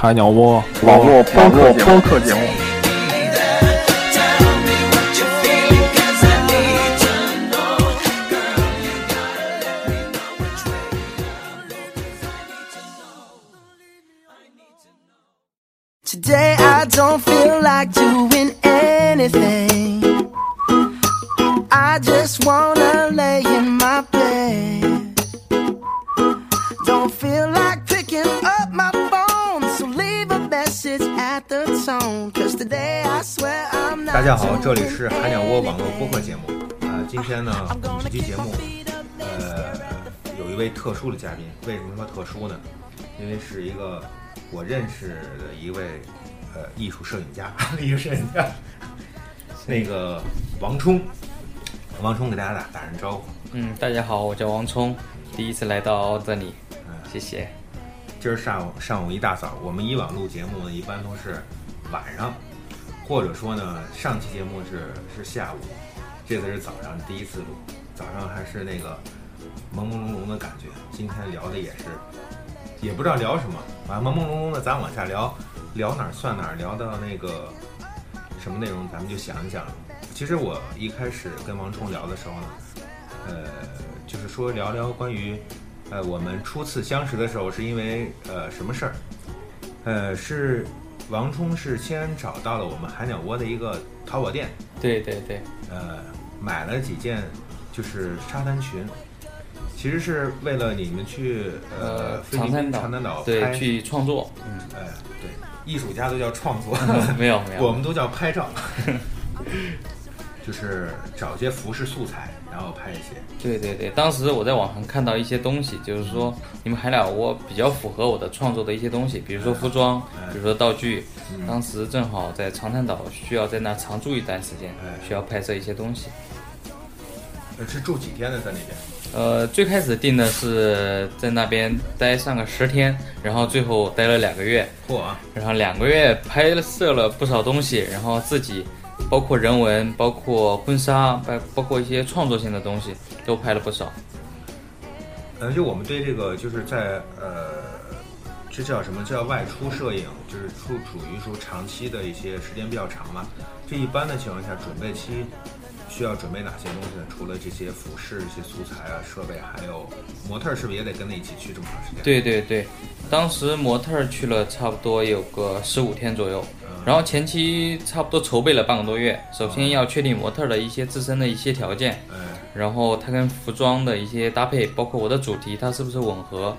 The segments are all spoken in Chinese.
海鸟窝网络播客播客节目。 Today I don't feel like doing anything. I just wanna 大家好，这里是海鸟窝网络播客节目。啊、今天呢，我们这期节目，呃，有一位特殊的嘉宾。为什么说特殊呢？因为是一个我认识的一位呃艺术摄影家，艺术摄影家，那个王冲。王冲给大家打打声招呼。嗯，大家好，我叫王冲，第一次来到这里，谢谢。今儿上午上午一大早，我们以往录节目呢，一般都是晚上，或者说呢，上期节目是是下午，这次是早上第一次录，早上还是那个朦朦胧胧的感觉。今天聊的也是，也不知道聊什么，反正朦朦胧胧的，咱往下聊，聊哪儿算哪儿，聊到那个什么内容，咱们就想一想。其实我一开始跟王冲聊的时候呢，呃，就是说聊聊关于。呃，我们初次相识的时候是因为呃什么事儿？呃，是王冲是先找到了我们海鸟窝的一个淘宝店，对对对，呃，买了几件就是沙滩裙，其实是为了你们去呃长滩岛，长滩岛对拍去创作，嗯，哎、对，艺术家都叫创作，没有没有，我们都叫拍照，就是找一些服饰素材，然后拍一些。对对对，当时我在网上看到一些东西，就是说你们海鸟窝比较符合我的创作的一些东西，比如说服装，哎比如说道具。嗯当时正好在长滩岛，需要在那常住一段时间哎，需要拍摄一些东西。呃是住几天呢？在那边？呃，最开始定的是在那边待上个十天，然后最后待了两个月。嚯啊！然后两个月拍摄了不少东西，然后自己包括人文、包括婚纱、包包括一些创作性的东西都拍了不少。嗯，就我们对这个就是在呃，这叫什么叫外出摄影，就是处属于说长期的一些时间比较长嘛。这一般的情况下，准备期需要准备哪些东西呢？除了这些服饰、一些素材啊、设备，还有模特儿是不是也得跟着一起去这么长时间？对对对，当时模特儿去了差不多有个十五天左右，然后前期差不多筹备了半个多月。首先要确定模特的一些自身的一些条件，哎，然后它跟服装的一些搭配，包括我的主题它是不是吻合，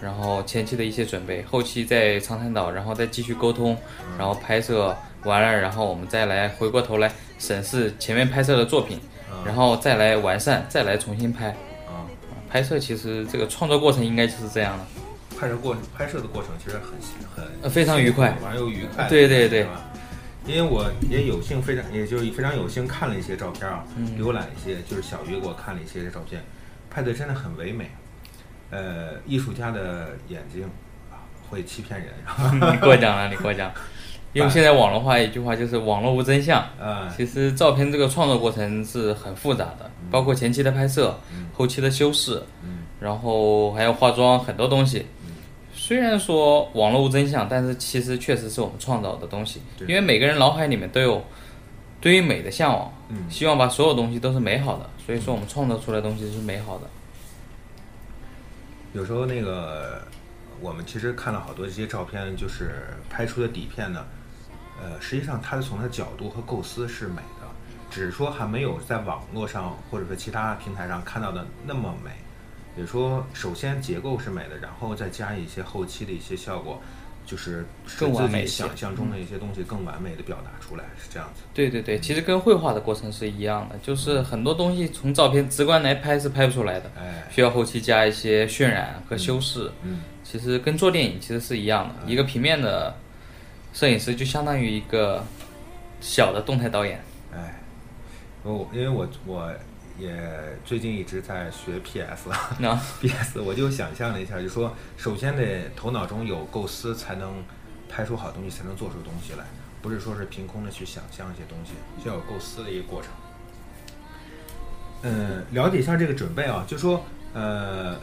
然后前期的一些准备，后期在长滩岛，然后再继续沟通，然后拍摄完了，然后我们再来回过头来审视前面拍摄的作品，然后再来完善，再来重新拍。啊，拍摄其实这个创作过程应该就是这样的。拍摄过拍摄的过程其实很很呃非常愉快完了又愉快，对对对？因为我也有幸非常，也就是非常有幸看了一些照片啊，嗯浏览一些，就是小鱼给我看了一些照片，拍的真的很唯美。呃，艺术家的眼睛啊会欺骗人，你过奖了，你过奖。用现在网络话一句话就是“网络无真相”。啊，其实照片这个创作过程是很复杂的，包括前期的拍摄、后期的修饰，嗯然后还要化妆很多东西。虽然说网络无真相，但是其实确实是我们创造的东西，对因为每个人脑海里面都有对于美的向往，嗯希望把所有东西都是美好的，所以说我们创造出来的东西是美好的。有时候那个我们其实看了好多这些照片，就是拍出的底片呢，呃，实际上它是从它的角度和构思是美的，只是说还没有在网络上或者说其他平台上看到的那么美。比如说，首先结构是美的，然后再加一些后期的一些效果，就是使更完自己美想象中的一些东西更完美的表达出来，是这样子。对对对，其实跟绘画的过程是一样的，就是很多东西从照片直观来拍是拍不出来的，哎，需要后期加一些渲染和修饰。嗯，其实跟做电影其实是一样的，一个平面的摄影师就相当于一个小的动态导演。哎，我因为我我也最近一直在学 PS 那 PS，我就想象了一下，就说首先得头脑中有构思，才能拍出好东西，才能做出东西来，不是说是凭空的去想象一些东西，需要有构思的一个过程。嗯，了解一下这个准备啊，就说呃，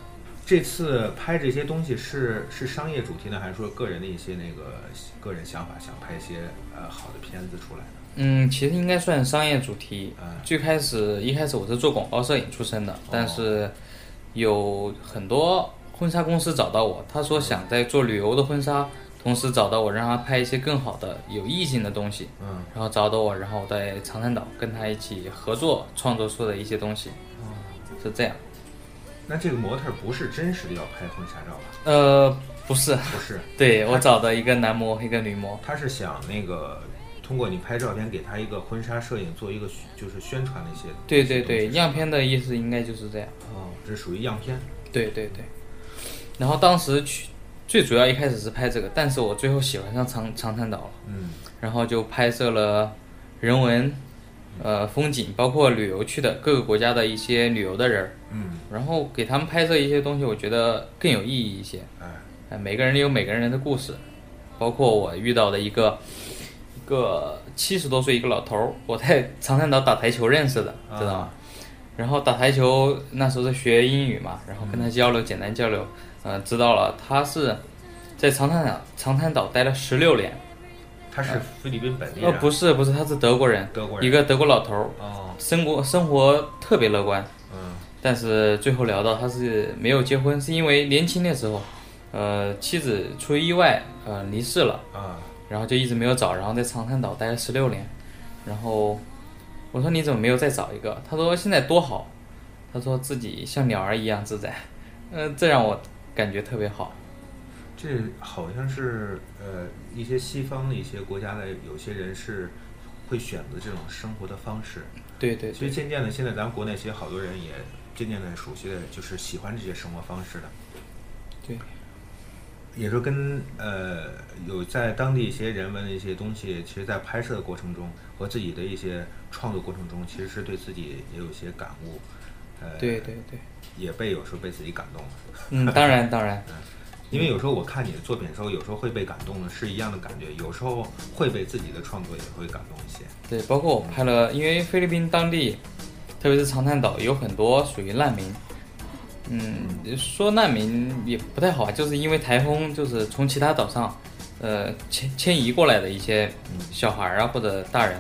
这次拍这些东西是是商业主题呢，还是说个人的一些那个个人想法，想拍一些呃好的片子出来呢？嗯，其实应该算商业主题。嗯最开始一开始我是做广告摄影出身的，但是有很多婚纱公司找到我，他说想在做旅游的婚纱，同时找到我，让他拍一些更好的有意境的东西。嗯，然后找到我，然后我在长滩岛跟他一起合作创作出的一些东西，是这样。那这个模特不是真实的要拍婚纱照吧？呃，不是，不是，对我找的一个男模，一个女模。他是想那个通过你拍照片给他一个婚纱摄影做一个宣就是宣传的一些对对对，样片的意思应该就是这样。哦，这属于样片。对对对。然后当时去最主要一开始是拍这个，但是我最后喜欢上长长滩岛了，嗯然后就拍摄了人文、呃风景，包括旅游去的各个国家的一些旅游的人儿，嗯，然后给他们拍摄一些东西，我觉得更有意义一些。哎，呃，每个人有每个人的故事，包括我遇到的一个一个七十多岁一个老头儿，我在长滩岛打台球认识的，知道吗？然后打台球那时候在学英语嘛，然后跟他交流，简单交流，呃，知道了他是在长滩岛长滩岛待了十六年，他是菲律宾本地呃，人。不是不是，他是德国人，德国人一个德国老头儿，哦，生活生活特别乐观，嗯但是最后聊到他是没有结婚，是因为年轻的时候，呃，妻子出于意外呃离世了，啊，然后就一直没有找，然后在长滩岛待了十六年，然后我说你怎么没有再找一个？他说现在多好，他说自己像鸟儿一样自在，呃，这让我感觉特别好。这好像是呃一些西方的一些国家的有些人是会选择这种生活的方式。对对对其实渐渐的，现在咱们国内其实好多人也渐渐的熟悉的就是喜欢这些生活方式的。对，也是跟呃有在当地一些人文的一些东西，其实在拍摄的过程中和自己的一些创作过程中，其实是对自己也有一些感悟。呃，对对对，也被有时候被自己感动了。嗯，当然当然，因为有时候我看你的作品的时候，有时候会被感动的，是一样的感觉；有时候会被自己的创作也会感动一些。对，包括我拍了，因为菲律宾当地，特别是长滩岛有很多属于难民。嗯，说难民也不太好啊，就是因为台风，就是从其他岛上，呃，迁迁移过来的一些小孩啊或者大人，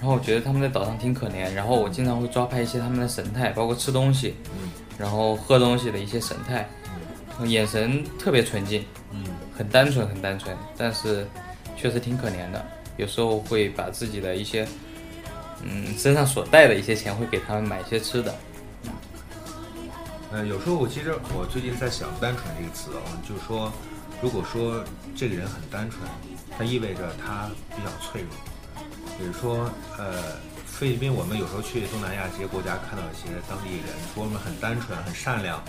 然后我觉得他们在岛上挺可怜，然后我经常会抓拍一些他们的神态，包括吃东西，然后喝东西的一些神态，眼神特别纯净，很单纯很单纯，但是确实挺可怜的，有时候会把自己的一些，嗯，身上所带的一些钱会给他们买一些吃的，呃，有时候我其实我最近在想“单纯”这个词啊，就是说，如果说这个人很单纯，它意味着他比较脆弱。比如说，呃，菲律宾，我们有时候去东南亚这些国家，看到一些当地人，说我们很单纯、很善良，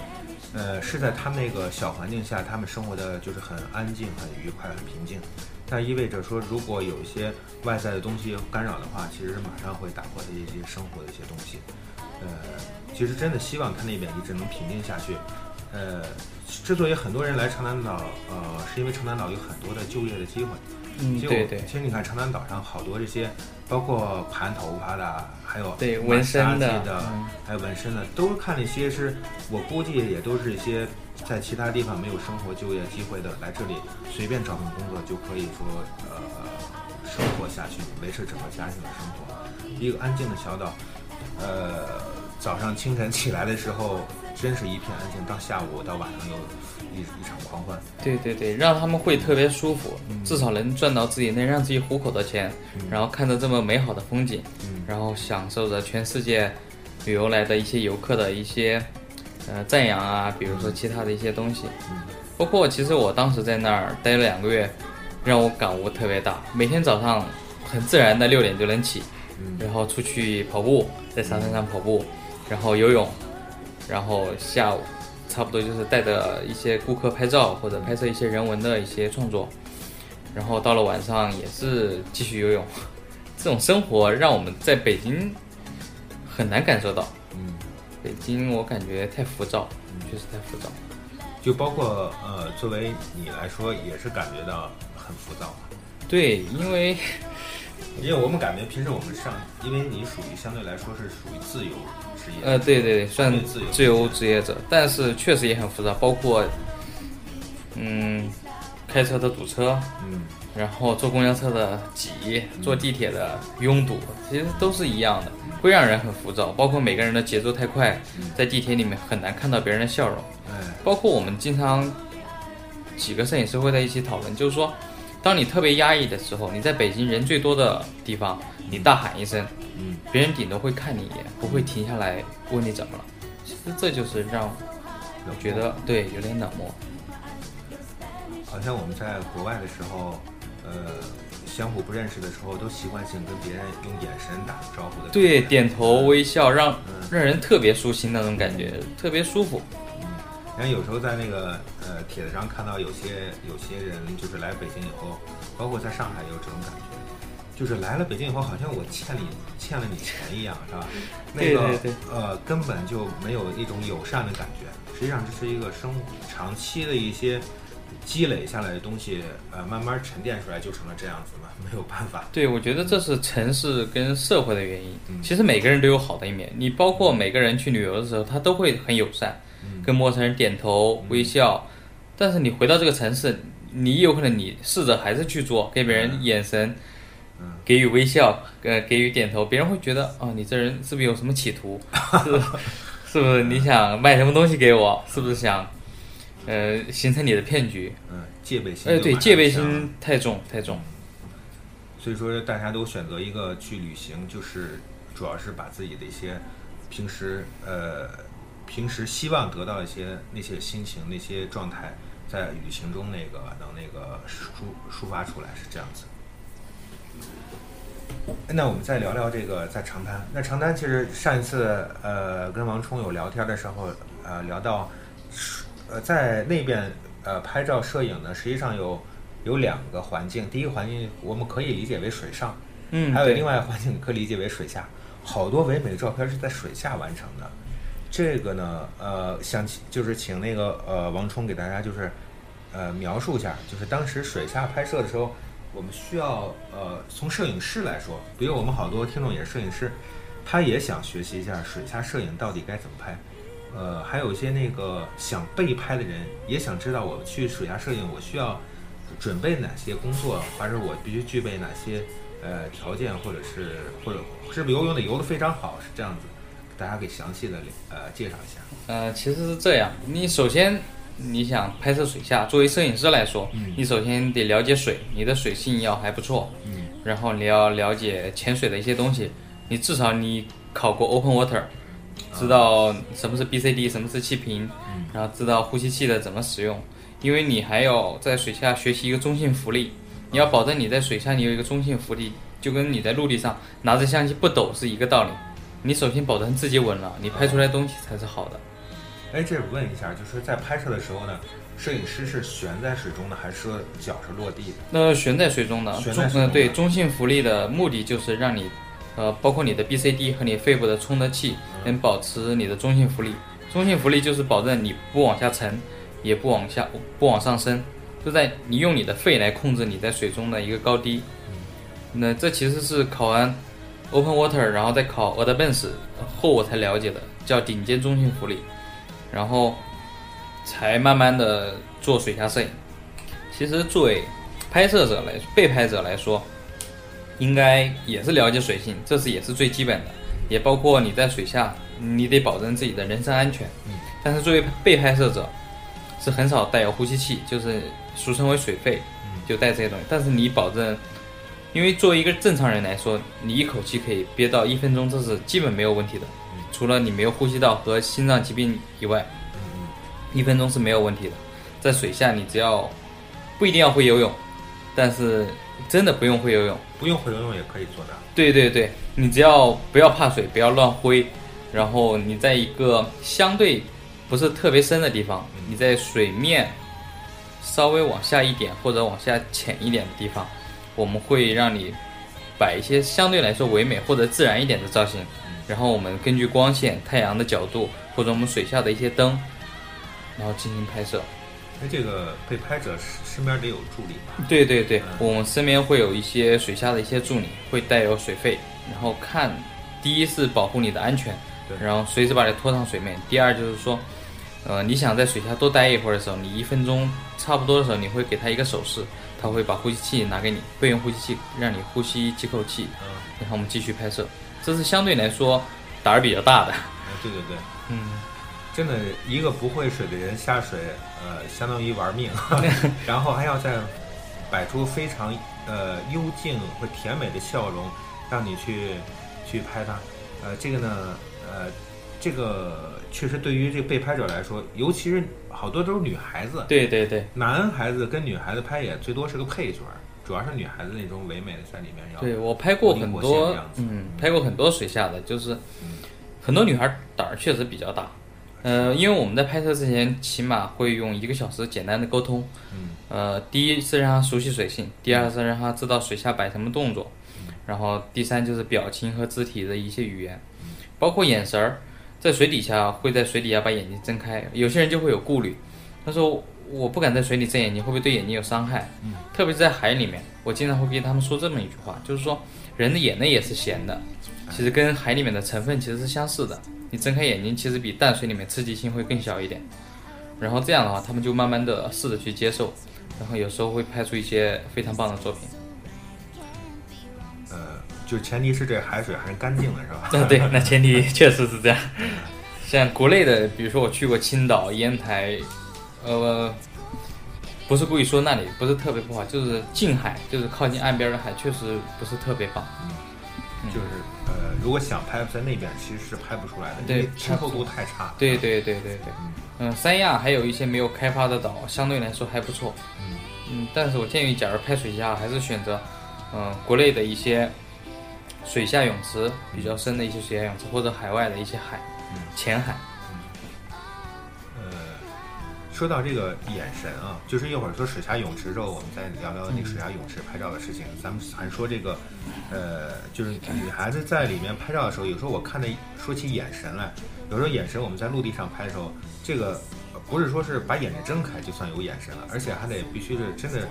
呃，是在他们那个小环境下，他们生活的就是很安静、很愉快、很平静。但意味着说，如果有一些外在的东西干扰的话，其实马上会打破他一些生活的一些东西。呃，其实真的希望他那边一直能平静下去。呃，之所以很多人来长南岛，呃，是因为长南岛有很多的就业的机会。嗯对对其实你看长南岛上好多这些，包括盘头发的，还有对纹身的的，嗯还有纹身的，都看那些是我估计也都是一些在其他地方没有生活就业机会的，来这里随便找份工作就可以说呃生活下去，维持整个家庭的生活。一个安静的小岛，呃，早上清晨起来的时候，真是一片安静，到下午到晚上又一一场狂欢。对对对，让他们会特别舒服，至少能赚到自己能让自己糊口的钱，然后看着这么美好的风景，嗯。然后享受着全世界旅游来的一些游客的一些呃赞扬啊，比如说其他的一些东西，包括其实我当时在那儿待了两个月，让我感悟特别大，每天早上很自然的六点就能起，然后出去跑步，在沙滩上跑步，然后游泳，然后下午差不多就是带着一些顾客拍照或者拍摄一些人文的一些创作，然后到了晚上也是继续游泳。这种生活让我们在北京很难感受到。嗯，北京我感觉太浮躁，确实太浮躁。就包括呃，作为你来说，也是感觉到很浮躁吧？对，因为因为我们感觉平时我们上，因为你属于相对来说是属于自由职业，呃，对对对，算自由职业者，但是确实也很浮躁，包括嗯，开车的堵车，嗯，然后坐公交车的挤，坐地铁的拥堵，其实都是一样的，会让人很浮躁。包括每个人的节奏太快，在地铁里面很难看到别人的笑容。哎，包括我们经常几个摄影师会在一起讨论，就是说，当你特别压抑的时候，你在北京人最多的地方，你大喊一声，嗯，别人顶多会看你一眼，不会停下来问你怎么了。其实这就是让我觉得对有点冷漠。好像我们在国外的时候，呃，相互不认识的时候，都习惯性跟别人用眼神打招呼的。对，点头微笑，让嗯让人特别舒心那种感觉，特别舒服。然后有时候在那个呃帖子上看到有些有些人就是来北京以后，包括在上海也有这种感觉，就是来了北京以后，好像我欠你欠了你钱一样，是吧？那个呃根本就没有一种友善的感觉，实际上这是一个生长期的一些积累下来的东西，呃慢慢沉淀出来就成了这样子嘛，没有办法。对，我觉得这是城市跟社会的原因。嗯其实每个人都有好的一面，你包括每个人去旅游的时候，他都会很友善，嗯跟陌生人点头微笑。但是你回到这个城市，你有可能你试着还是去做，给别人眼神，嗯给予微笑，呃，给予点头，别人会觉得哦，你这人是不是有什么企图？是不是是不是你想卖什么东西给我？是不是想呃形成你的骗局？嗯，戒备心。哎，对，戒备心。太重太重。所以说，大家都选择一个去旅行，就是主要是把自己的一些平时呃平时希望得到一些那些心情、那些状态，在旅行中那个能那个抒抒发出来，是这样子。那我们再聊聊这个在长滩。那长滩其实上一次呃跟王冲有聊天的时候，呃聊到呃在那边呃拍照摄影呢，实际上有有两个环境。第一个环境我们可以理解为水上，嗯，还有另外一个环境可以理解为水下。好多唯美的照片是在水下完成的。这个呢，呃，想请就是请那个呃王冲给大家就是呃描述一下，就是当时水下拍摄的时候，我们需要呃从摄影师来说，比如我们好多听众也是摄影师，他也想学习一下水下摄影到底该怎么拍。呃，还有一些那个想被拍的人也想知道我去水下摄影我需要准备哪些工作，或者我必须具备哪些呃条件，或者是或者是不是游泳得游得非常好，是这样子。大家给详细的呃介绍一下。呃，其实是这样，你首先你想拍摄水下，作为摄影师来说，嗯。你首先得了解水，你的水性要还不错，嗯。然后你要了解潜水的一些东西，你至少你考过 open water，知道什么是 BCD，什么是气瓶，嗯。然后知道呼吸器的怎么使用，因为你还要在水下学习一个中性浮力，你要保证你在水下你有一个中性浮力，就跟你在陆地上拿着相机不抖是一个道理。你首先保证自己稳了，你拍出来东西才是好的。哎，这问一下，就是在拍摄的时候呢，摄影师是悬在水中的，还是说脚是落地的？那悬在水中的中悬在水中的呃对中性浮力的目的就是让你，呃，包括你的 BCD 和你肺部的充的气能保持你的中性浮力。中性浮力就是保证你不往下沉，也不往下不往上升，就在你用你的肺来控制你在水中的一个高低。那这其实是考完 Open Water，然后再考 Advanced 后我才了解的，叫顶尖中性浮力，然后才慢慢的做水下摄影。其实作为拍摄者来被拍者来说，应该也是了解水性，这是也是最基本的，也包括你在水下，你得保证自己的人身安全。嗯。但是作为被拍摄者，是很少带有呼吸器，就是俗称为水肺，就带这些东西。但是你保证，因为作为一个正常人来说，你一口气可以憋到一分钟，这是基本没有问题的。除了你没有呼吸道和心脏疾病以外，一分钟是没有问题的。在水下，你只要不一定要会游泳，但是真的不用会游泳，不用会游泳也可以做到。对对对，你只要不要怕水，不要乱挥，然后你在一个相对不是特别深的地方，你在水面稍微往下一点或者往下浅一点的地方，我们会让你摆一些相对来说唯美或者自然一点的造型，然后我们根据光线、太阳的角度或者我们水下的一些灯，然后进行拍摄。哎这个被拍者身边得有助理吧？对对对，我们身边会有一些水下的一些助理，会带有水肺，然后看，第一是保护你的安全，对然后随时把你拖上水面。第二就是说，呃，你想在水下多待一会儿的时候，你一分钟差不多的时候，你会给他一个手势，他会把呼吸器拿给你，备用呼吸器，让你呼吸几口气，嗯，然后我们继续拍摄。这是相对来说胆儿比较大的，哎对对对，嗯，真的一个不会水的人下水，呃，相当于玩命，然后还要再摆出非常呃幽静和甜美的笑容，让你去去拍它。呃，这个呢，呃，这个确实对于这个被拍者来说，尤其是好多都是女孩子，对对对。男孩子跟女孩子拍也最多是个配角，主要是女孩子那种唯美的在里面要。对我拍过很多嗯，拍过很多水下的，就是很多女孩胆儿确实比较大。呃，因为我们在拍摄之前，起码会用一个小时简单的沟通。嗯。呃，第一是让她熟悉水性，第二是让她知道水下摆什么动作，然后第三就是表情和肢体的一些语言，包括眼神儿，在水底下会在水底下把眼睛睁开，有些人就会有顾虑，他说我不敢在水里睁眼睛，会不会对眼睛有伤害？嗯特别是在海里面，我经常会跟他们说这么一句话，就是说人的眼泪也是咸的，其实跟海里面的成分其实是相似的。你睁开眼睛，其实比淡水里面刺激性会更小一点。然后这样的话，他们就慢慢的试着去接受，然后有时候会拍出一些非常棒的作品。呃，就前提是这海水还是干净的，是吧？啊，对，那前提 确实是这样。像国内的，比如说我去过青岛、烟台，呃，不是故意说那里不是特别不好，就是近海，就是靠近岸边的海，确实不是特别棒。就是呃，如果想拍在那边，其实是拍不出来的，因对为清透度太差。对对对对对，嗯，三亚还有一些没有开发的岛，相对来说还不错。嗯嗯，但是我建议，假如拍水下，还是选择，嗯、国内的一些水下泳池比较深的一些水下泳池，或者海外的一些海，嗯浅海。呃，说到这个眼神啊，就是一会儿说水下泳池之后，我们再聊聊那个水下泳池拍照的事情。咱们还说这个，呃，就是女孩子在里面拍照的时候，有时候我看的说起眼神来，有时候眼神我们在陆地上拍的时候，这个呃不是说是把眼睛睁开就算有眼神了，而且还得必须是真的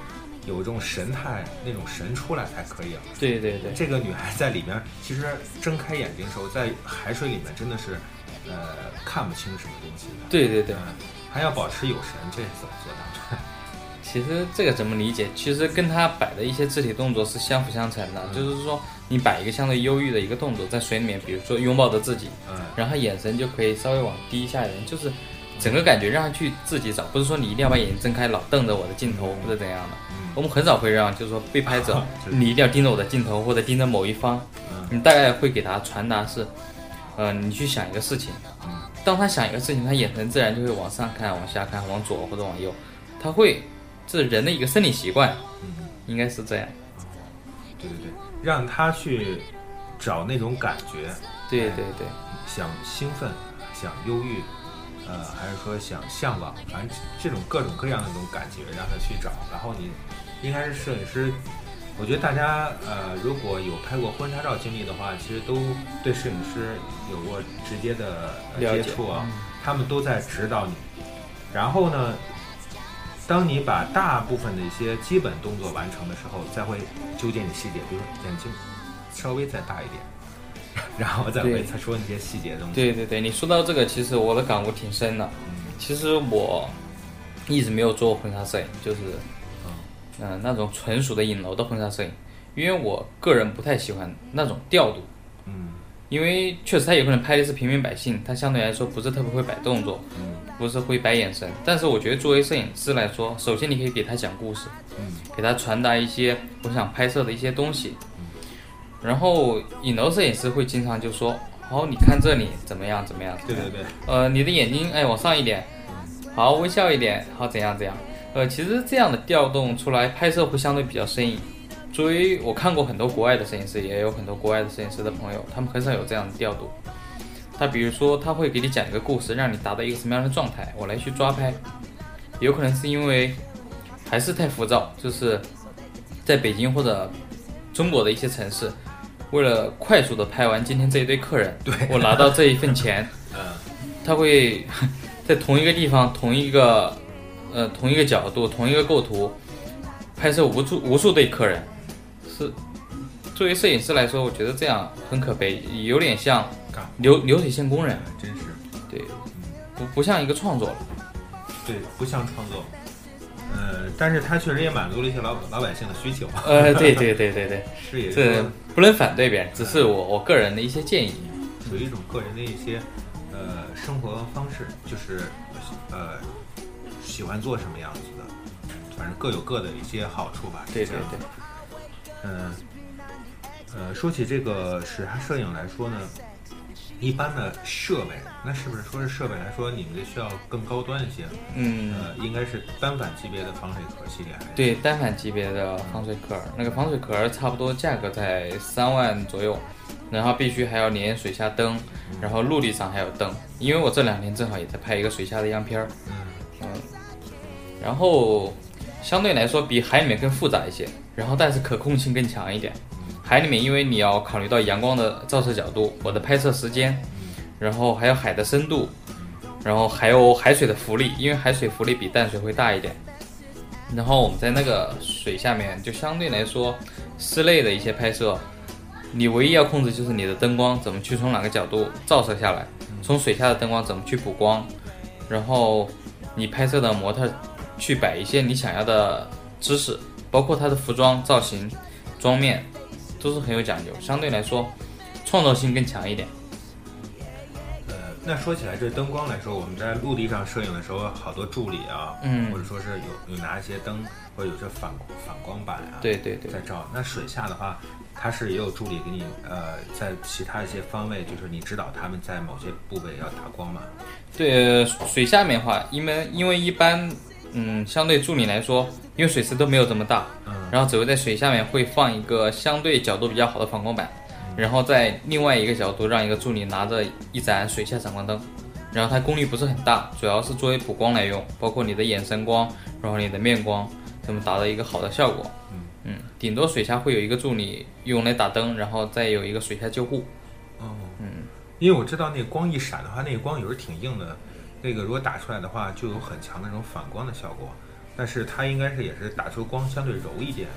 有一种神态，那种神出来才可以啊。对对对，这个女孩在里面，其实睁开眼睛的时候，在海水里面真的是，呃，看不清什么东西的。对对对。嗯，还要保持有神，这是怎么做到的？其实这个怎么理解？其实跟她摆的一些肢体动作是相辅相成的，就是说你摆一个相对忧郁的一个动作在水里面，比如说拥抱着自己，嗯，然后眼神就可以稍微往低一下一点，就是整个感觉让他去自己找，不是说你一定要把眼睛睁开，老瞪着我的镜头或者怎样的。我们很少会让，就是说被拍者你一定要盯着我的镜头或者盯着某一方，嗯。你大概会给他传达是，呃，你去想一个事情，当他想一个事情，他眼神自然就会往上看、往下看、往左或者往右，他会，这是人的一个生理习惯，嗯，应该是这样。对对对，让他去找那种感觉，对对对，想兴奋，想忧郁，呃，还是说想向往，反正这种各种各样的那种感觉，让他去找。然后你应该是摄影师，我觉得大家呃，如果有拍过婚纱照经历的话，其实都对摄影师有过直接的接触啊嗯，他们都在指导你。然后呢，当你把大部分的一些基本动作完成的时候，再会纠结你细节，比如眼睛稍微再大一点，然后再会再说那些细节的东西。对对对，你说到这个，其实我的感悟挺深的。其实我一直没有做过婚纱摄影，就是嗯、呃那种纯属的影楼的婚纱摄影，因为我个人不太喜欢那种调度。嗯，因为确实他有可能拍的是平民百姓，他相对来说不是特别会摆动作，嗯，不是会摆眼神。但是我觉得作为摄影师来说，首先你可以给他讲故事，嗯，给他传达一些我想拍摄的一些东西。然后影楼摄影师会经常就说：“好，你看这里怎么样怎么样？对对对，呃，你的眼睛哎往上一点，好微笑一点，好怎样怎样。呃，其实这样的调动出来拍摄会相对比较生硬。作为我看过很多国外的摄影师，也有很多国外的摄影师的朋友，他们很少有这样的调度。他比如说他会给你讲一个故事，让你达到一个什么样的状态，我来去抓拍。有可能是因为还是太浮躁，就是在北京或者中国的一些城市，为了快速的拍完今天这一堆客人，对我拿到这一份钱，嗯，他会 在同一个地方、同一个呃同一个角度、同一个构图拍摄无数无数对客人，是作为摄影师来说，我觉得这样很可悲，有点像流流水线工人，真是对，不不像一个创作了。对，不像创作。呃，但是他确实也满足了一些老老百姓的需求。呃，对对对对对，是也是这不能反对别人，只是我我个人的一些建议。属于一种个人的一些呃生活方式，就是呃喜欢做什么样子的，反正各有各的一些好处吧。对对对，嗯，呃，说起这个水下摄影来说呢，一般的设备，那是不是说是设备来说，你们这需要更高端一些？嗯，呃，应该是单反级别的防水壳系列还是？对单反级别的防水壳，那个防水壳差不多价格在三万左右，然后必须还要连水下灯，然后陆地上还有灯。因为我这两天正好也在拍一个水下的样片儿，嗯，然后相对来说比海里面更复杂一些，然后但是可控性更强一点。海里面因为你要考虑到阳光的照射角度，我的拍摄时间，然后还有海的深度，然后还有海水的浮力，因为海水浮力比淡水会大一点。然后我们在那个水下面，就相对来说，室内的一些拍摄，你唯一要控制就是你的灯光怎么去从哪个角度照射下来，从水下的灯光怎么去补光，然后你拍摄的模特去摆一些你想要的姿势，包括它的服装造型、妆面，都是很有讲究。相对来说，创造性更强一点。呃，那说起来，这灯光来说，我们在陆地上摄影的时候，好多助理啊，嗯或者说是有有拿一些灯，或者有些反反光板啊，对对对在照。那水下的话，它是也有助理给你，呃，在其他一些方位，就是你指导他们在某些部位要打光嘛。对，呃水下面的话，因为因为一般，嗯，相对助理来说，因为水池都没有这么大，嗯然后只会在水下面会放一个相对角度比较好的反光板，然后在另外一个角度让一个助理拿着一盏水下闪光灯，然后它功率不是很大，主要是作为补光来用，包括你的眼神光，然后你的面光，怎么达到一个好的效果。嗯，顶多水下会有一个助理用来打灯，然后再有一个水下救护。哦，嗯，因为我知道那个光一闪的话，那个光有时候挺硬的，那个如果打出来的话，就有很强的那种反光的效果。但是它应该是也是打出光相对柔一点。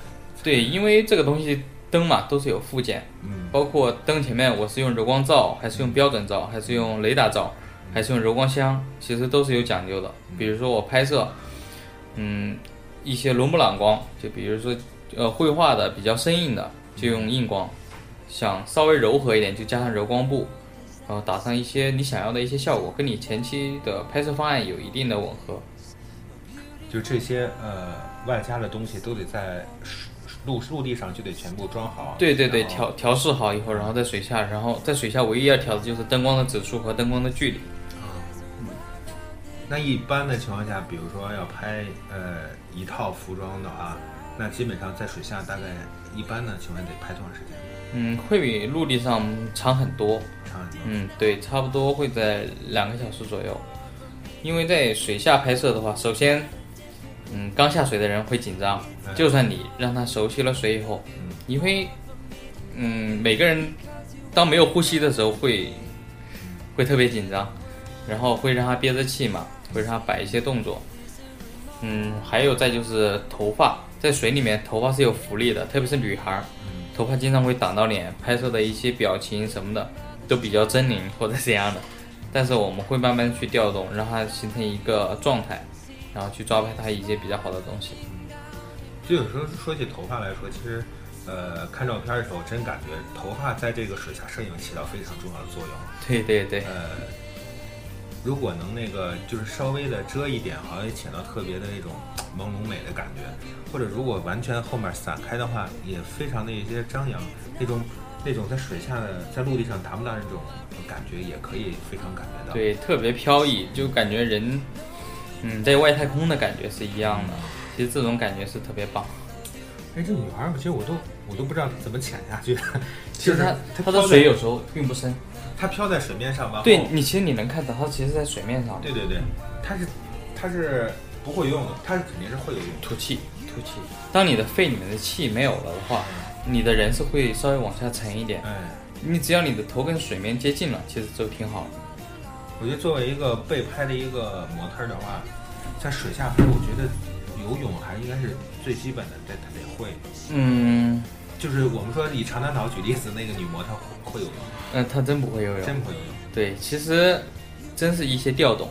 对，因为这个东西灯嘛都是有附件，嗯，包括灯前面我是用柔光罩，还是用标准罩，还是用雷达罩，还是用柔光箱，其实都是有讲究的。比如说我拍摄，嗯，一些伦勃朗光，就比如说呃绘画的比较生硬的，就用硬光；想稍微柔和一点，就加上柔光布，然后打上一些你想要的一些效果，跟你前期的拍摄方案有一定的吻合。就这些呃外加的东西都得在陆陆地上就得全部装好。对对对，调调试好以后，然后在水下，然后在水下唯一要调的就是灯光的指数和灯光的距离。啊，嗯那一般的情况下，比如说要拍呃一套服装的话，那基本上在水下大概一般的情况下得拍多长时间？嗯，会比陆地上长很多。长很多。嗯，对，差不多会在两个小时左右。因为在水下拍摄的话，首先，嗯，刚下水的人会紧张，嗯就算你让他熟悉了水以后，你会，嗯，每个人当没有呼吸的时候会会特别紧张，然后会让他憋着气嘛，会让他摆一些动作。嗯，还有再就是头发，在水里面头发是有浮力的，特别是女孩儿，头发经常会挡到脸，拍摄的一些表情什么的都比较狰狞或者怎样的。但是我们会慢慢去调动，让它形成一个状态，然后去抓拍它一些比较好的东西。就有时候说起头发来说，其实呃看照片的时候，真感觉头发在这个水下摄影起到非常重要的作用。对对对，呃，如果能那个就是稍微的遮一点，好像也起到特别的那种朦胧美的感觉。或者如果完全后面散开的话，也非常的一些张扬，那种那种在水下的在陆地上达不到那种感觉，也可以非常感觉到。对，特别飘逸，就感觉人，嗯，在外太空的感觉是一样的。其实这种感觉是特别棒。哎，这女孩儿，其实我都我都不知道她怎么潜下去的。其实她她的水有时候并不深。它飘在水面上吗？对你，其实你能看到它其实在水面上。对对对，它是它是不会游泳的，它是肯定是会游泳。吐气，吐气。当你的肺里面的气没有了的话，你的人是会稍微往下沉一点。哎，你只要你的头跟水面接近了，其实就挺好的。我觉得作为一个被拍的一个模特儿的话，在水下拍，我觉得游泳还应该是最基本的，得他得会。嗯，就是我们说以长滩岛举例子，那个女模特会会游泳，嗯，她真不会游泳。真不会游泳。对，其实真是一些调动。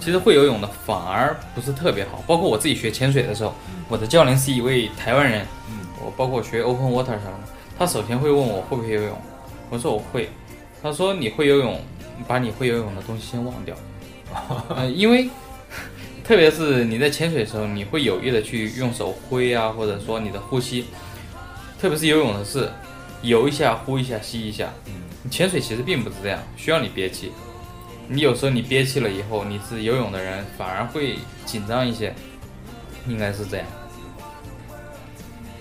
其实会游泳的反而不是特别好，包括我自己学潜水的时候，我的教练是一位台湾人。嗯，我包括学 Open Water 什么的，他首先会问我会不会游泳，我说我会。他说你会游泳，把你会游泳的东西先忘掉。呃，因为特别是你在潜水的时候，你会有意的去用手挥啊，或者说你的呼吸，特别是游泳的是游一下呼一下吸一下。嗯，潜水其实并不是这样，需要你憋气。你有时候你憋气了以后，你是游泳的人反而会紧张一些，应该是这样。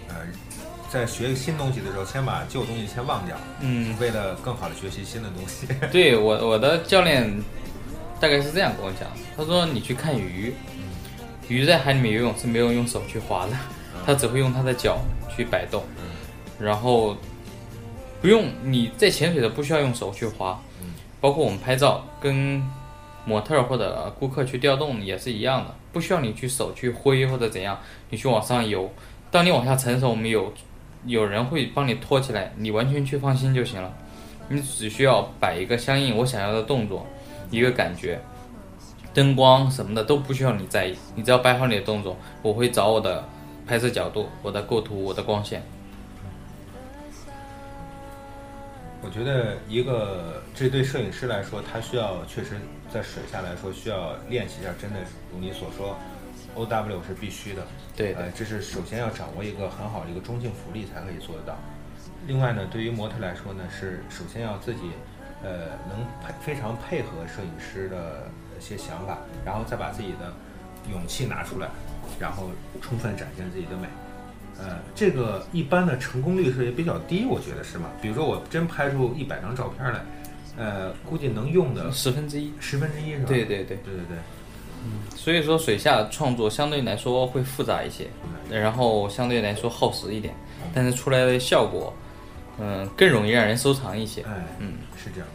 呃，在学新东西的时候，先把旧东西先忘掉，嗯，为了更好的学习新的东西。对我我的教练大概是这样跟我讲，他说你去看鱼，鱼在海里面游泳是没有用手去划的，它只会用它的脚去摆动，然后不用你在潜水的不需要用手去划，包括我们拍照跟模特儿或者顾客去调动也是一样的，不需要你去手去挥或者怎样，你去往上游，当你往下沉的时候，我们有有人会帮你托起来，你完全去放心就行了。你只需要摆一个相应我想要的动作，一个感觉，灯光什么的都不需要你在意，你只要摆好你的动作，我会找我的拍摄角度、我的构图、我的光线。我觉得一个这对摄影师来说，他需要确实在水下来说需要练习一下，真的如你所说，O W 是必须的。对呃，这是首先要掌握一个很好的一个中性浮力才可以做得到。另外呢，对于模特来说呢，是首先要自己呃能配非常配合摄影师的一些想法，然后再把自己的勇气拿出来，然后充分展现自己的美。呃，这个一般的成功率是也比较低，我觉得是吗？比如说我真拍出一百张照片来，呃，估计能用的十分之一，十分之一是吧？对对对对对对。嗯所以说水下创作相对来说会复杂一些，然后相对来说耗时一点，但是出来的效果，嗯，更容易让人收藏一些。哎，嗯，是这样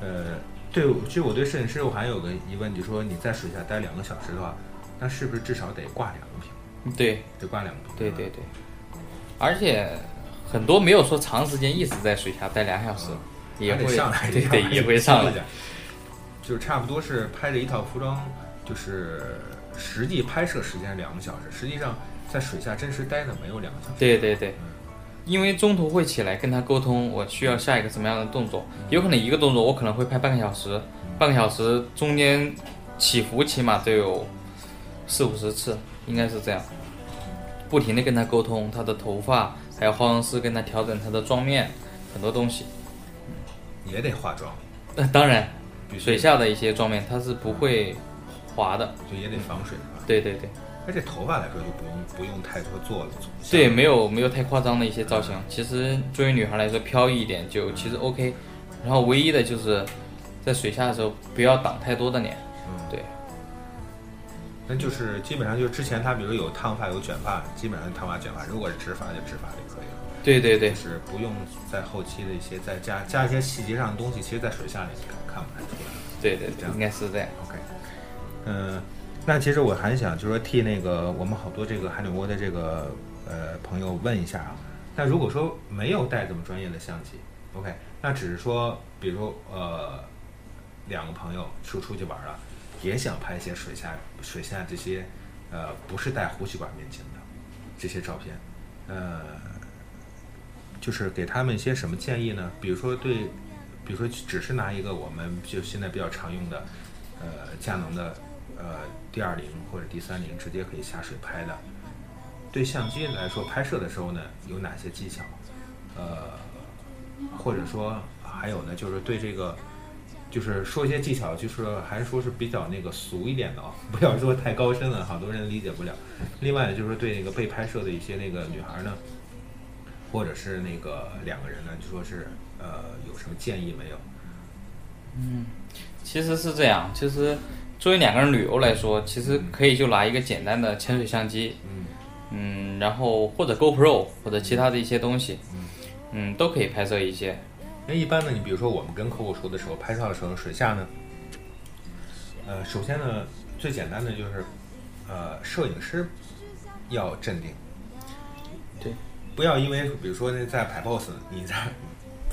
的。呃，对，其实我对摄影师我还有个疑问，就是说你在水下待两个小时的话，那是不是至少得挂两个屏？对，得挂两个。对对对，而且很多没有说长时间一直在水下待两小时，也会上来，对对也会上来。就是差不多是拍着一套服装，就是实际拍摄时间两个小时，实际上在水下真实待的没有两个小时。对对对，因为中途会起来跟他沟通，我需要下一个什么样的动作，有可能一个动作我可能会拍半个小时，半个小时中间起伏起码都有四五十次，应该是这样，不停的跟他沟通，他的头发，还有化妆师跟他调整他的妆面，很多东西。也得化妆，呃，当然水下的一些妆面它是不会滑的，就也得防水是吧？对对对。而且头发来说就不用不用太多做了，对，没有没有太夸张的一些造型。其实作为女孩来说，飘逸一点就其实 OK。然后唯一的就是在水下的时候不要挡太多的脸。嗯，对。那就是基本上就是之前他比如有烫发有卷发，基本上烫发卷发，如果是直发就直发就可以了。对对对，就是不用在后期的一些再加加一些细节上的东西，其实在水下里看看不太出来。对对对，这样应该是这样。OK，嗯，那其实我还想就是说替那个我们好多这个海纽窝的这个呃朋友问一下啊，那如果说没有带这么专业的相机，OK，那只是说比如呃两个朋友出出去玩了，也想拍一些水下水下这些呃不是带呼吸管面镜的这些照片，呃，就是给他们一些什么建议呢？比如说对，比如说只是拿一个我们就现在比较常用的，呃，佳能的呃 D 二零或者 D 三零直接可以下水拍的，对相机来说拍摄的时候呢，有哪些技巧？呃，或者说还有呢，就是对这个。就是说一些技巧，就是还是说是比较那个俗一点的啊、不要说太高深了，好多人理解不了。另外呢，就是对那个被拍摄的一些那个女孩呢，或者是那个两个人呢，就说是呃有什么建议没有？嗯，其实是这样，其实作为两个人旅游来说，其实可以就拿一个简单的潜水相机，嗯嗯，然后或者 GoPro 或者其他的一些东西，嗯嗯，都可以拍摄一些。那一般呢，你比如说我们跟客户说的时候，拍照的时候，水下呢，呃，首先呢，最简单的就是，呃，摄影师要镇定，对，不要因为比如说那在拍 pose，你在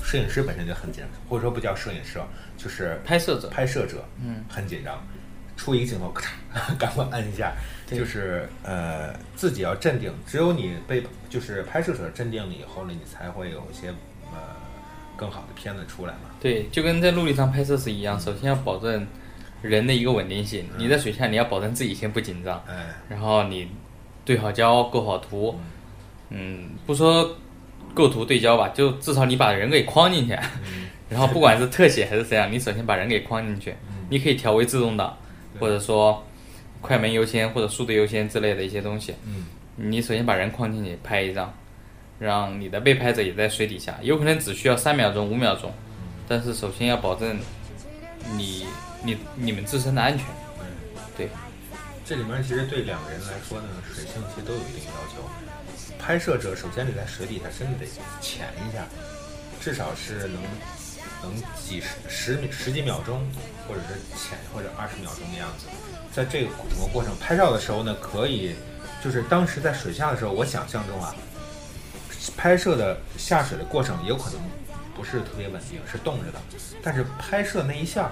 摄影师本身就很紧张，或者说不叫摄影师，啊，就是拍摄者，拍摄者，嗯，很紧张，出一个镜头，咔嚓，赶快按一下，对。就是呃自己要镇定，只有你被就是拍摄者镇定了以后呢，你才会有一些呃更好的片子出来嘛。对，就跟在陆地上拍摄是一样，首先要保证人的一个稳定性。你在水下，你要保证自己先不紧张，哎，然后你对好焦、构好图，嗯，不说构图对焦吧，就至少你把人给框进去，然后不管是特写还是怎样，你首先把人给框进去。你可以调为自动挡，或者说快门优先或者速度优先之类的一些东西。嗯，你首先把人框进去拍一张，让你的被拍者也在水底下，有可能只需要三秒钟、五秒钟，但是首先要保证你你你们自身的安全。嗯对，这里面其实对两个人来说呢，水性其实都有一定要求。拍摄者首先得在水底下真的得潜一下，至少是能能几十十秒十几秒钟，或者是潜或者二十秒钟的样子。在这个整个过程拍照的时候呢，可以就是当时在水下的时候，我想象中啊，拍摄的下水的过程有可能不是特别稳定，是动着的，但是拍摄那一下，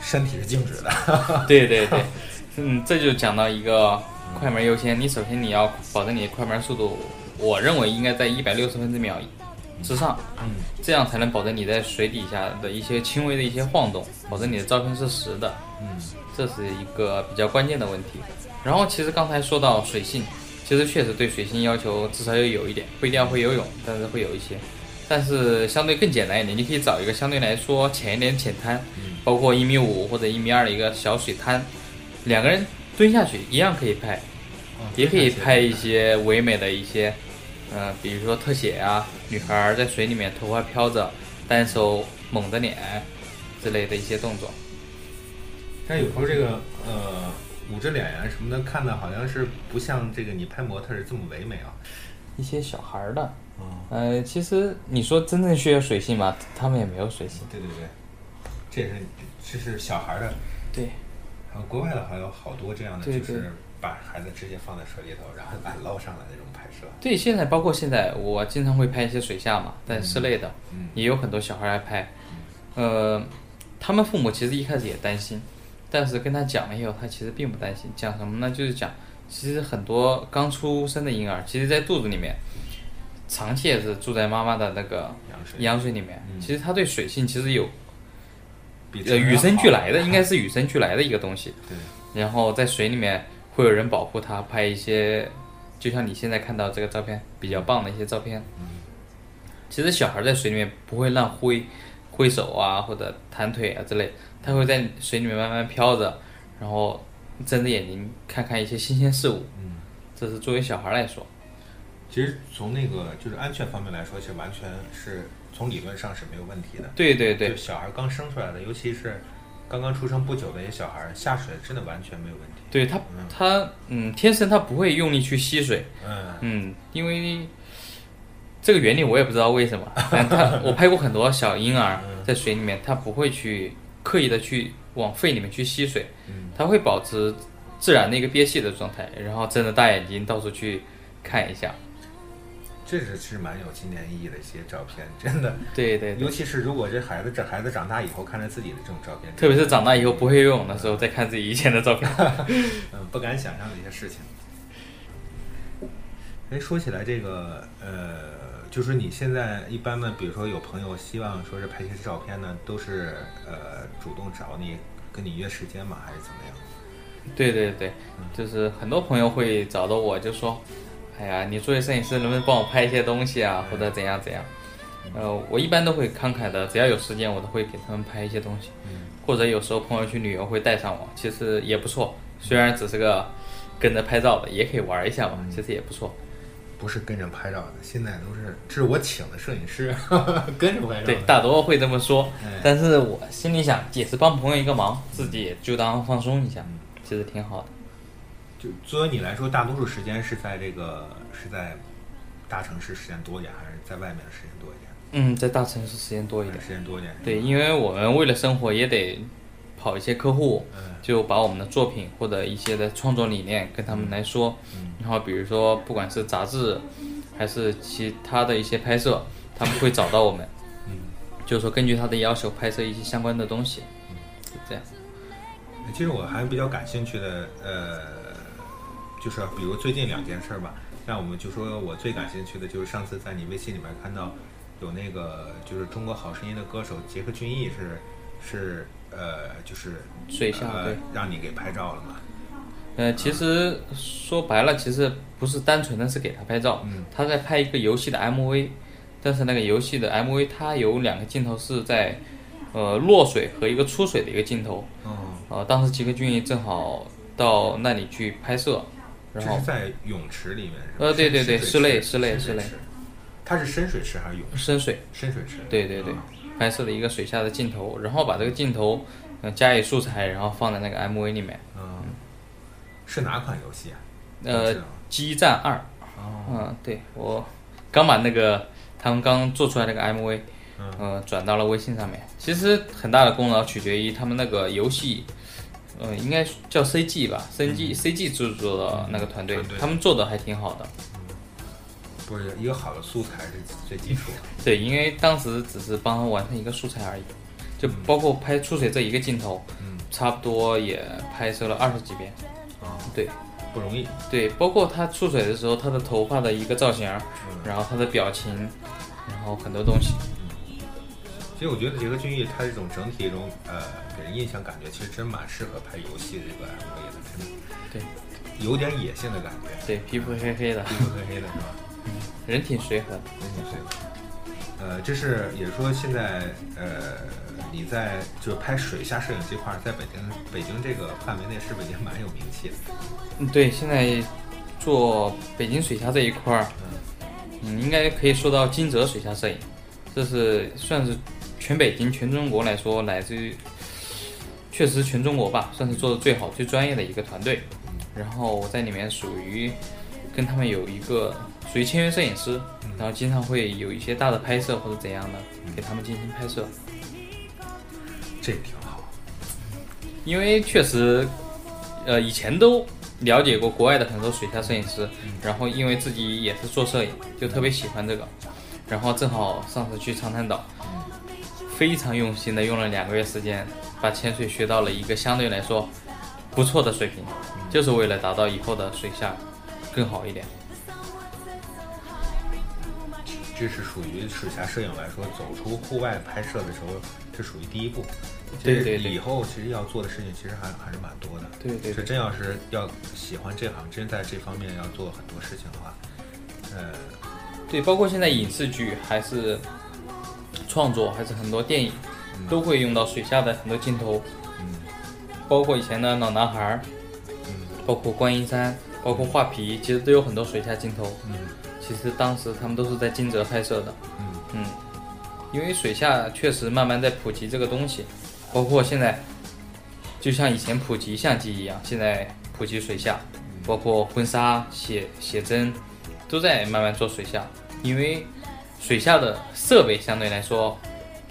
身体是静止的。对对对，嗯，这就讲到一个快门优先。你首先你要保证你的快门速度，我认为应该在一百六十分之秒之上，嗯，这样才能保证你在水底下的一些轻微的一些晃动，保证你的照片是实的。嗯，这是一个比较关键的问题。然后其实刚才说到水性，其实确实对水性要求至少要有一点，不一定要会游泳，但是会有一些。但是相对更简单一点，你可以找一个相对来说浅一点浅滩，包括一米五或者一米二的一个小水滩，两个人蹲下去一样可以拍，也可以拍一些唯美的一些，呃，比如说特写啊，女孩儿在水里面头发飘着，单手蒙着脸之类的一些动作。但有时候这个呃捂着脸呀、什么的，看的好像是不像这个你拍模特是这么唯美啊。一些小孩儿的，呃，其实你说真正需要水性吧，他们也没有水性。对对对，这也是这是小孩儿的。对。然后国外的还有好多这样的，就是把孩子直接放在水里头，然后把它捞上来那种拍摄。对，现在包括现在，我经常会拍一些水下嘛，在室内的，嗯也有很多小孩来拍。呃，他们父母其实一开始也担心，但是跟他讲了以后，他其实并不担心。讲什么呢？就是讲，其实很多刚出生的婴儿，其实在肚子里面，长期也是住在妈妈的那个羊水羊水里面。其实他对水性其实有比呃与生俱来的，应该是与生俱来的一个东西。对。然后在水里面会有人保护他，拍一些，就像你现在看到这个照片比较棒的一些照片。其实小孩在水里面不会乱挥挥手啊，或者弹腿啊之类，他会在水里面慢慢飘着，然后睁着眼睛看看一些新鲜事物。嗯，这是作为小孩来说。其实从那个就是安全方面来说，是完全是从理论上是没有问题的。对对对就小孩刚生出来的，尤其是刚刚出生不久的一些小孩，下水真的完全没有问题。对他，他嗯，天生他不会用力去吸水，嗯嗯，因为这个原理我也不知道为什么，但他我拍过很多小婴儿在水里面，他不会去刻意的去往肺里面去吸水，它会保持自然的一个憋气的状态，然后睁着大眼睛到处去看一下。这是是蛮有纪念意义的一些照片，真的。对对对尤其是如果这孩子这孩子长大以后看着自己的这种照片，特别是长大以后不会游泳的时候，再看自己以前的照片，嗯，不敢想象的一些事情。哎，说起来这个，呃，就是你现在一般呢，比如说有朋友希望说是拍些照片呢，都是呃主动找你，跟你约时间嘛？还是怎么样？对对对，就是很多朋友会找到我，就说，哎呀，你作为摄影师能不能帮我拍一些东西啊，或者怎样怎样？呃，我一般都会慷慨的，只要有时间，我都会给他们拍一些东西，或者有时候朋友去旅游会带上我，其实也不错。虽然只是个跟着拍照的，也可以玩一下嘛，其实也不错。不是跟着拍照的，现在都是这是我请的摄影师 跟着拍照。对，大多会这么说哎，但是我心里想，也是帮朋友一个忙，自己也就当放松一下，其实挺好的。就作为你来说，大多数时间是在这个是在大城市时间多一点，还是在外面的时间多一点？嗯，在大城市时间多一点。时间多一点。对，因为我们为了生活也得跑一些客户，嗯就把我们的作品或者一些的创作理念跟他们来说。嗯然后比如说，不管是杂志还是其他的一些拍摄，他们会找到我们，嗯，就是说根据他的要求拍摄一些相关的东西，就这样。其实我还比较感兴趣的，呃，就是比如最近两件事儿吧，像我们就说我最感兴趣的就是上次在你微信里面看到有那个就是中国好声音的歌手杰克隽逸是是呃就是水下呃对让你给拍照了嘛？呃，其实说白了，其实不是单纯的是给他拍照，嗯他在拍一个游戏的 MV，但是那个游戏的 MV 它有两个镜头是在呃落水和一个出水的一个镜头，哦，呃，当时吉克隽逸正好到那里去拍摄，然后是在泳池里面？呃对对对室内室内室内它是深水池还是泳池？深水，深水池。对对对啊，拍摄了一个水下的镜头，然后把这个镜头呃加以素材，然后放在那个 MV 里面，嗯，是哪款游戏啊？呃激战二，哦，嗯，对我刚把那个他们刚做出来那个 MV，嗯呃，转到了微信上面。其实很大的功劳取决于他们那个游戏，呃，应该叫 CG 吧，CG、CG 制作的那个团队，嗯团队他们做的还挺好的。不是一个好的素材是最基础的。对，因为当时只是帮他完成一个素材而已，就包括拍出水这一个镜头，嗯差不多也拍摄了二十几遍。啊，对不容易。对，包括他出水的时候，他的头发的一个造型，嗯然后他的表情，然后很多东西。其实我觉得杰克隽逸他这种整体一种呃给人印象感觉，其实真蛮适合拍游戏的这个 MV 的，真的。对，有点野性的感觉，对，皮肤黑黑的，皮肤黑黑的是吧？人挺随和的。人挺随和。呃，这是也是说现在呃你在就是拍水下摄影这块儿，在北京北京这个范围内是不是也蛮有名气的？嗯，对，现在做北京水下这一块儿，嗯，应该可以说到金泽水下摄影，这是算是全北京、全中国来说，乃至于确实全中国吧，算是做的最好、最专业的一个团队。然后我在里面属于跟他们有一个属于签约摄影师，然后经常会有一些大的拍摄或者怎样的，给他们进行拍摄。这挺好。因为确实，呃，以前都了解过国外的很多水下摄影师，然后因为自己也是做摄影，就特别喜欢这个，然后正好上次去长滩岛，非常用心的用了两个月时间，把潜水学到了一个相对来说不错的水平，就是为了达到以后的水下更好一点。这是属于水下摄影来说，走出户外拍摄的时候，这属于第一步。对对对以后其实要做的事情其实还还是蛮多的。对对是真要是要喜欢这行，真在这方面要做很多事情的话，呃，对，包括现在影视剧还是创作，还是很多电影都会用到水下的很多镜头，嗯包括以前的老男孩儿，嗯包括观音山，包括画皮，其实都有很多水下镜头。嗯其实当时他们都是在金泽拍摄的，嗯。嗯，因为水下确实慢慢在普及这个东西，包括现在，就像以前普及相机一样，现在普及水下，包括婚纱、写写真，都在慢慢做水下，因为水下的设备相对来说，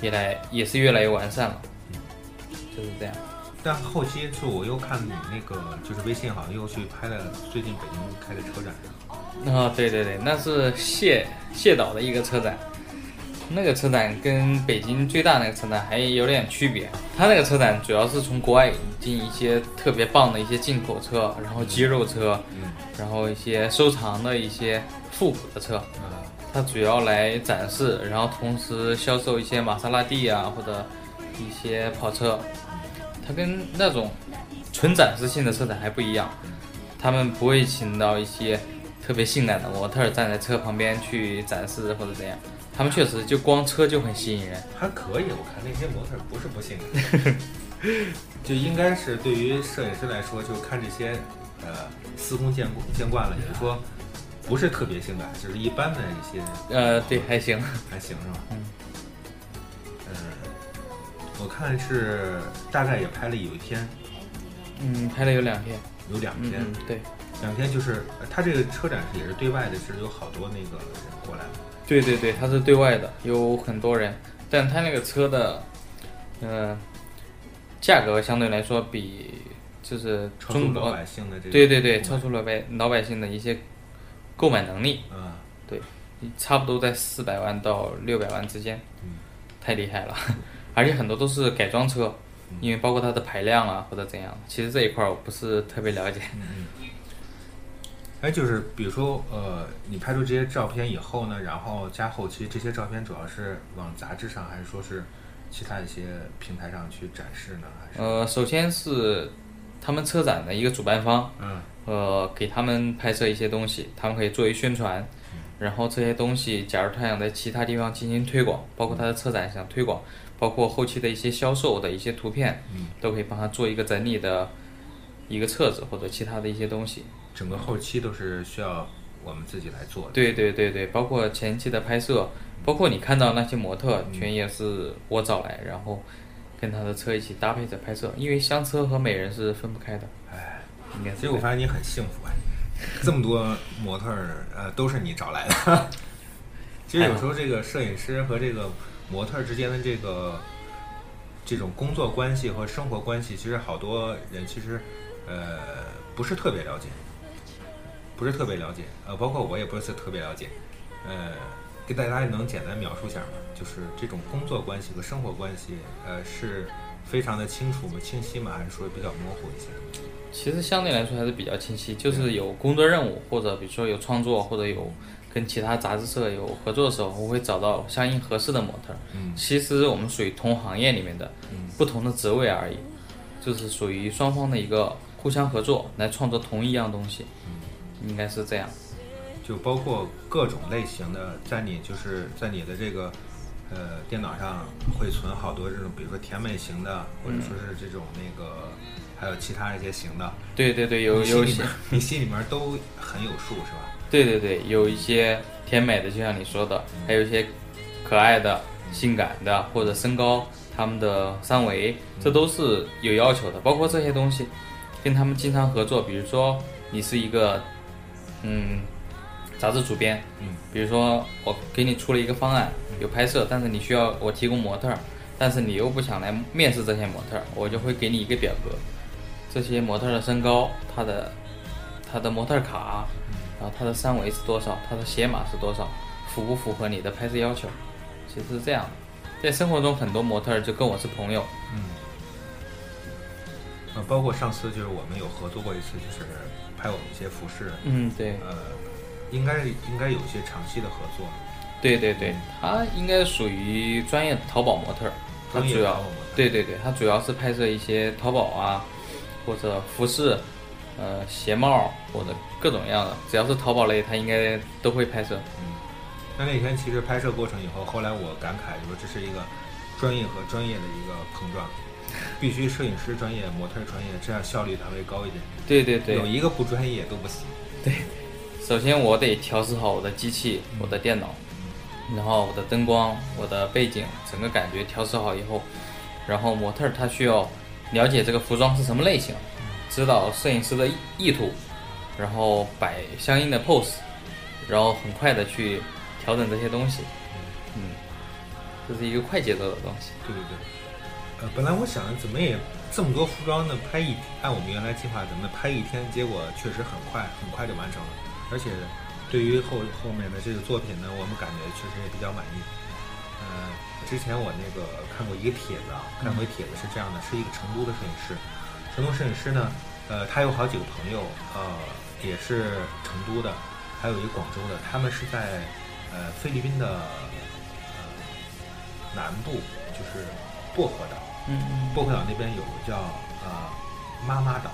也来也是越来越完善了，就是这样。但后期就我又看你那个就是微信好像又去拍了最近北京开的车展上，啊、对对对，那是谢谢岛的一个车展，那个车展跟北京最大那个车展还有点区别。它那个车展主要是从国外引进一些特别棒的一些进口车，然后肌肉车，嗯然后一些收藏的一些复古的车。啊它主要来展示，然后同时销售一些玛莎拉蒂啊或者一些跑车。它跟那种纯展示性的车展还不一样，他们不会请到一些特别性感的模特站在车旁边去展示或者怎样，他们确实就光车就很吸引人。还可以，我看那些模特不是不性感，就应该是对于摄影师来说，就看这些呃司空见见惯了，也就是说，不是特别性感，就是一般的一些，呃，对，还行。还行是吧？嗯。嗯，我看是大概也拍了有一天，嗯，拍了有两天，有两天，嗯，对，两天就是呃他这个车展是也是对外的，是有好多那个人过来的。对对对，它是对外的，有很多人，但它那个车的，呃，价格相对来说比就是超出中国老百姓的这个对对对，超出老百老百姓的一些购买能力，嗯，对，差不多在四百万到六百万之间，嗯太厉害了，而且很多都是改装车，嗯因为包括它的排量啊或者怎样，其实这一块儿我不是特别了解。嗯哎，就是比如说，呃，你拍出这些照片以后呢，然后加后期，这些照片主要是往杂志上，还是说是其他一些平台上去展示呢？还是？呃，首先是他们车展的一个主办方，嗯呃，给他们拍摄一些东西，他们可以作为宣传。嗯然后这些东西，假如他想在其他地方进行推广，包括他的车展想推广，包括后期的一些销售的一些图片，嗯都可以帮他做一个整理的一个册子或者其他的一些东西。整个后期都是需要我们自己来做的。对对对对，包括前期的拍摄，包括你看到那些模特，全也是我找来，然后跟他的车一起搭配着拍摄，因为香车和美人是分不开的。哎，应该是其实我发现你很幸福啊，这么多模特儿，呃，都是你找来的。其实有时候这个摄影师和这个模特儿之间的这个这种工作关系和生活关系，其实好多人其实呃不是特别了解，不是特别了解，呃，包括我也不是特别了解，呃，给大家能简单描述一下吗？就是这种工作关系和生活关系，呃，是非常的清楚吗？清晰吗？还是说比较模糊一些？其实相对来说还是比较清晰，就是有工作任务或者比如说有创作或者有跟其他杂志社有合作的时候，我会找到相应合适的模特儿。嗯其实我们属于同行业里面的嗯不同的职位而已，就是属于双方的一个互相合作来创作同一样东西，应该是这样。就包括各种类型的，在你就是在你的这个呃电脑上会存好多这种，比如说甜美型的，或者说是这种那个，还有其他一些型的。对对对，有有你心里面都很有数，是吧？对对对，有一些甜美的，就像你说的，还有一些可爱的、性感的或者身高，他们的三围，这都是有要求的。包括这些东西，跟他们经常合作，比如说你是一个嗯杂志主编，嗯，比如说我给你出了一个方案，有拍摄，但是你需要我提供模特儿，但是你又不想来面试这些模特儿，我就会给你一个表格，这些模特儿的身高，他的他的模特卡，然后他的三围是多少，他的鞋码是多少，符不符合你的拍摄要求？其实是这样的，在生活中很多模特儿就跟我是朋友，嗯。呃，包括上次就是我们有合作过一次，就是拍我们一些服饰，嗯，对，呃，应该应该有一些长期的合作。对对对，他应该属于专业的淘宝模特儿，他专业主要对对对，他主要是拍摄一些淘宝啊，或者服饰，呃，鞋帽或者各种样的，只要是淘宝类，他应该都会拍摄。嗯，那那天其实拍摄过程以后，后来我感慨，就说这是一个专业和专业的一个碰撞，必须摄影师专业、模特专业，这样效率才会高一点。对对对，有一个不专业都不行。对首先我得调试好我的机器、我的电脑，然后我的灯光、我的背景，整个感觉调试好以后，然后模特儿他需要了解这个服装是什么类型，知道摄影师的意意图，然后摆相应的 pose，然后很快的去调整这些东西，嗯，这是一个快节奏的东西。对对对。呃，本来我想着怎么也这么多服装呢，拍一按我们原来计划怎么拍一天，结果确实很快，很快就完成了。而且对于后后面的这个作品呢，我们感觉确实也比较满意。呃，之前我那个看过一个帖子啊，看过一帖子是这样的，是一个成都的摄影师，成都摄影师呢，呃，他有好几个朋友，呃，也是成都的，还有一个广州的，他们是在呃菲律宾的呃南部，就是薄荷岛。嗯。薄荷岛那边有个叫呃妈妈岛，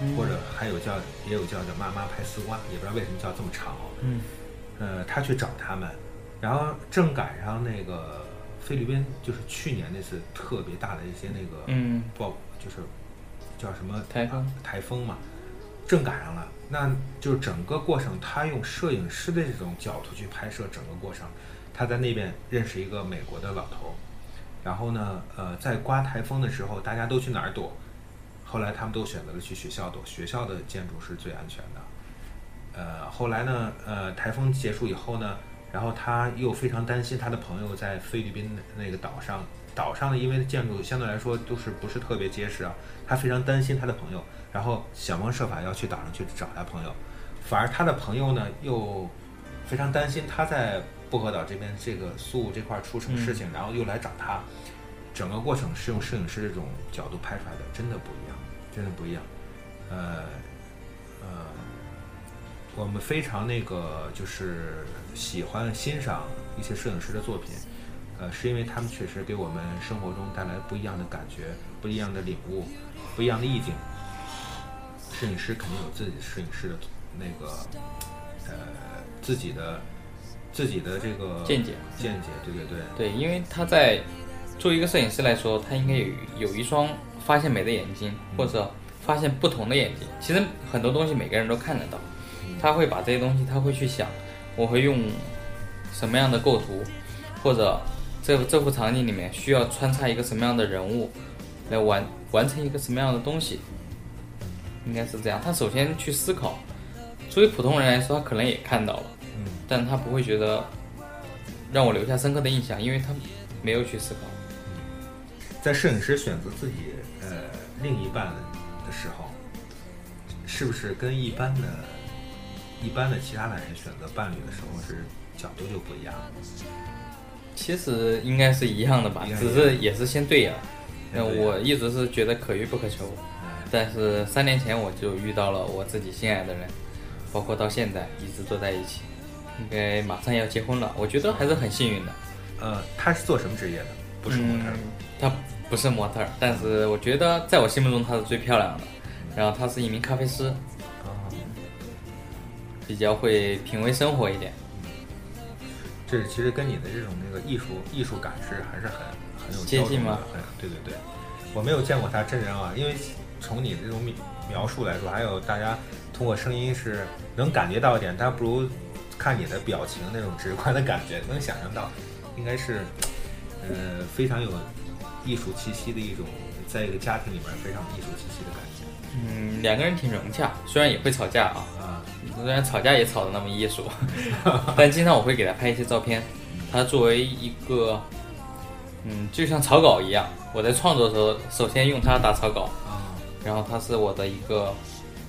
嗯。或者还有叫也有叫叫妈妈拍丝瓜，也不知道为什么叫这么长。哦。嗯。呃，他去找他们，然后正赶上那个菲律宾就是去年那次特别大的一些那个嗯。暴，就是叫什么台风。啊台风嘛，正赶上了，那就是整个过程，他用摄影师的这种角度去拍摄整个过程。他在那边认识一个美国的老头，然后呢，呃，在刮台风的时候，大家都去哪儿躲？后来他们都选择了去学校躲，学校的建筑是最安全的。呃，后来呢，呃，台风结束以后呢，然后他又非常担心他的朋友在菲律宾的那个岛上，岛上呢，因为建筑相对来说都是不是特别结实啊，他非常担心他的朋友，然后想方设法要去岛上去找他朋友，反而他的朋友呢又非常担心他在薄荷岛这边这个苏武这块出什么事情，然后又来找他，整个过程是用摄影师这种角度拍出来的，真的不一样，真的不一样，呃，呃。我们非常那个就是喜欢欣赏一些摄影师的作品，呃，是因为他们确实给我们生活中带来不一样的感觉、不一样的领悟、不一样的意境。摄影师肯定有自己摄影师的那个呃自己的自己的这个见解，见解，对对对。对，因为他在作为一个摄影师来说，他应该有有一双发现美的眼睛，或者发现不同的眼睛。其实很多东西每个人都看得到。他会把这些东西，他会去想，我会用什么样的构图，或者这这幅场景里面需要穿插一个什么样的人物，来完完成一个什么样的东西，应该是这样。他首先去思考，作为普通人来说，他可能也看到了，嗯，但他不会觉得让我留下深刻的印象，因为他没有去思考。在摄影师选择自己呃另一半的时候，是不是跟一般的？一般的其他男人选择伴侣的时候是角度就不一样，其实应该是一样的吧，只是也是先对眼。那我一直是觉得可遇不可求，但是三年前我就遇到了我自己心爱的人，包括到现在一直坐在一起，应该马上要结婚了，我觉得还是很幸运的。呃，他是做什么职业的？不是模特。他不是模特，但是我觉得在我心目中她是最漂亮的。然后他是一名咖啡师。比较会品味生活一点，这其实跟你的这种那个艺术艺术感是还是很很有接近吗？很对对对，我没有见过他真人啊，因为从你的这种描述来说，还有大家通过声音是能感觉到一点，但不如看你的表情那种直观的感觉，能想象到，应该是呃非常有艺术气息的一种，在一个家庭里面非常艺术气息的感觉。嗯，两个人挺融洽，虽然也会吵架啊，啊，虽然吵架也吵得那么艺术，但经常我会给他拍一些照片。他作为一个，嗯，就像草稿一样，我在创作的时候，首先用他打草稿，啊，然后他是我的一个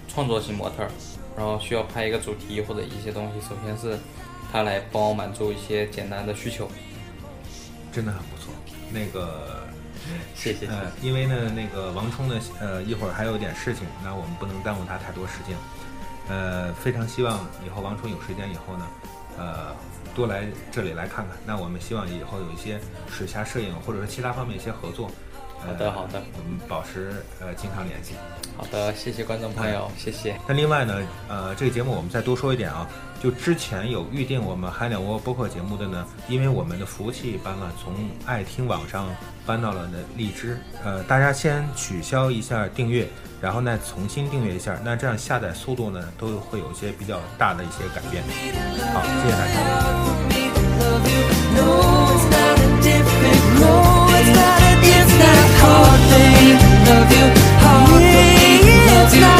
创作型模特，然后需要拍一个主题或者一些东西，首先是他来帮我满足一些简单的需求，真的很不错，那个。谢谢。呃，因为呢，那个王冲呢，呃，一会儿还有点事情，那我们不能耽误他太多时间。呃，非常希望以后王冲有时间以后呢，呃，多来这里来看看。那我们希望以后有一些水下摄影或者是其他方面一些合作。好的，好的，我们保持呃经常联系。好的，谢谢观众朋友，谢谢。那另外呢，呃，这个节目我们再多说一点啊，就之前有预定我们海鸟窝播客节目的呢，因为我们的服务器搬了，从爱听网上搬到了那荔枝，呃，大家先取消一下订阅，然后呢重新订阅一下，那这样下载速度呢都会有一些比较大的一些改变。好，谢谢大家。How love you? How love you?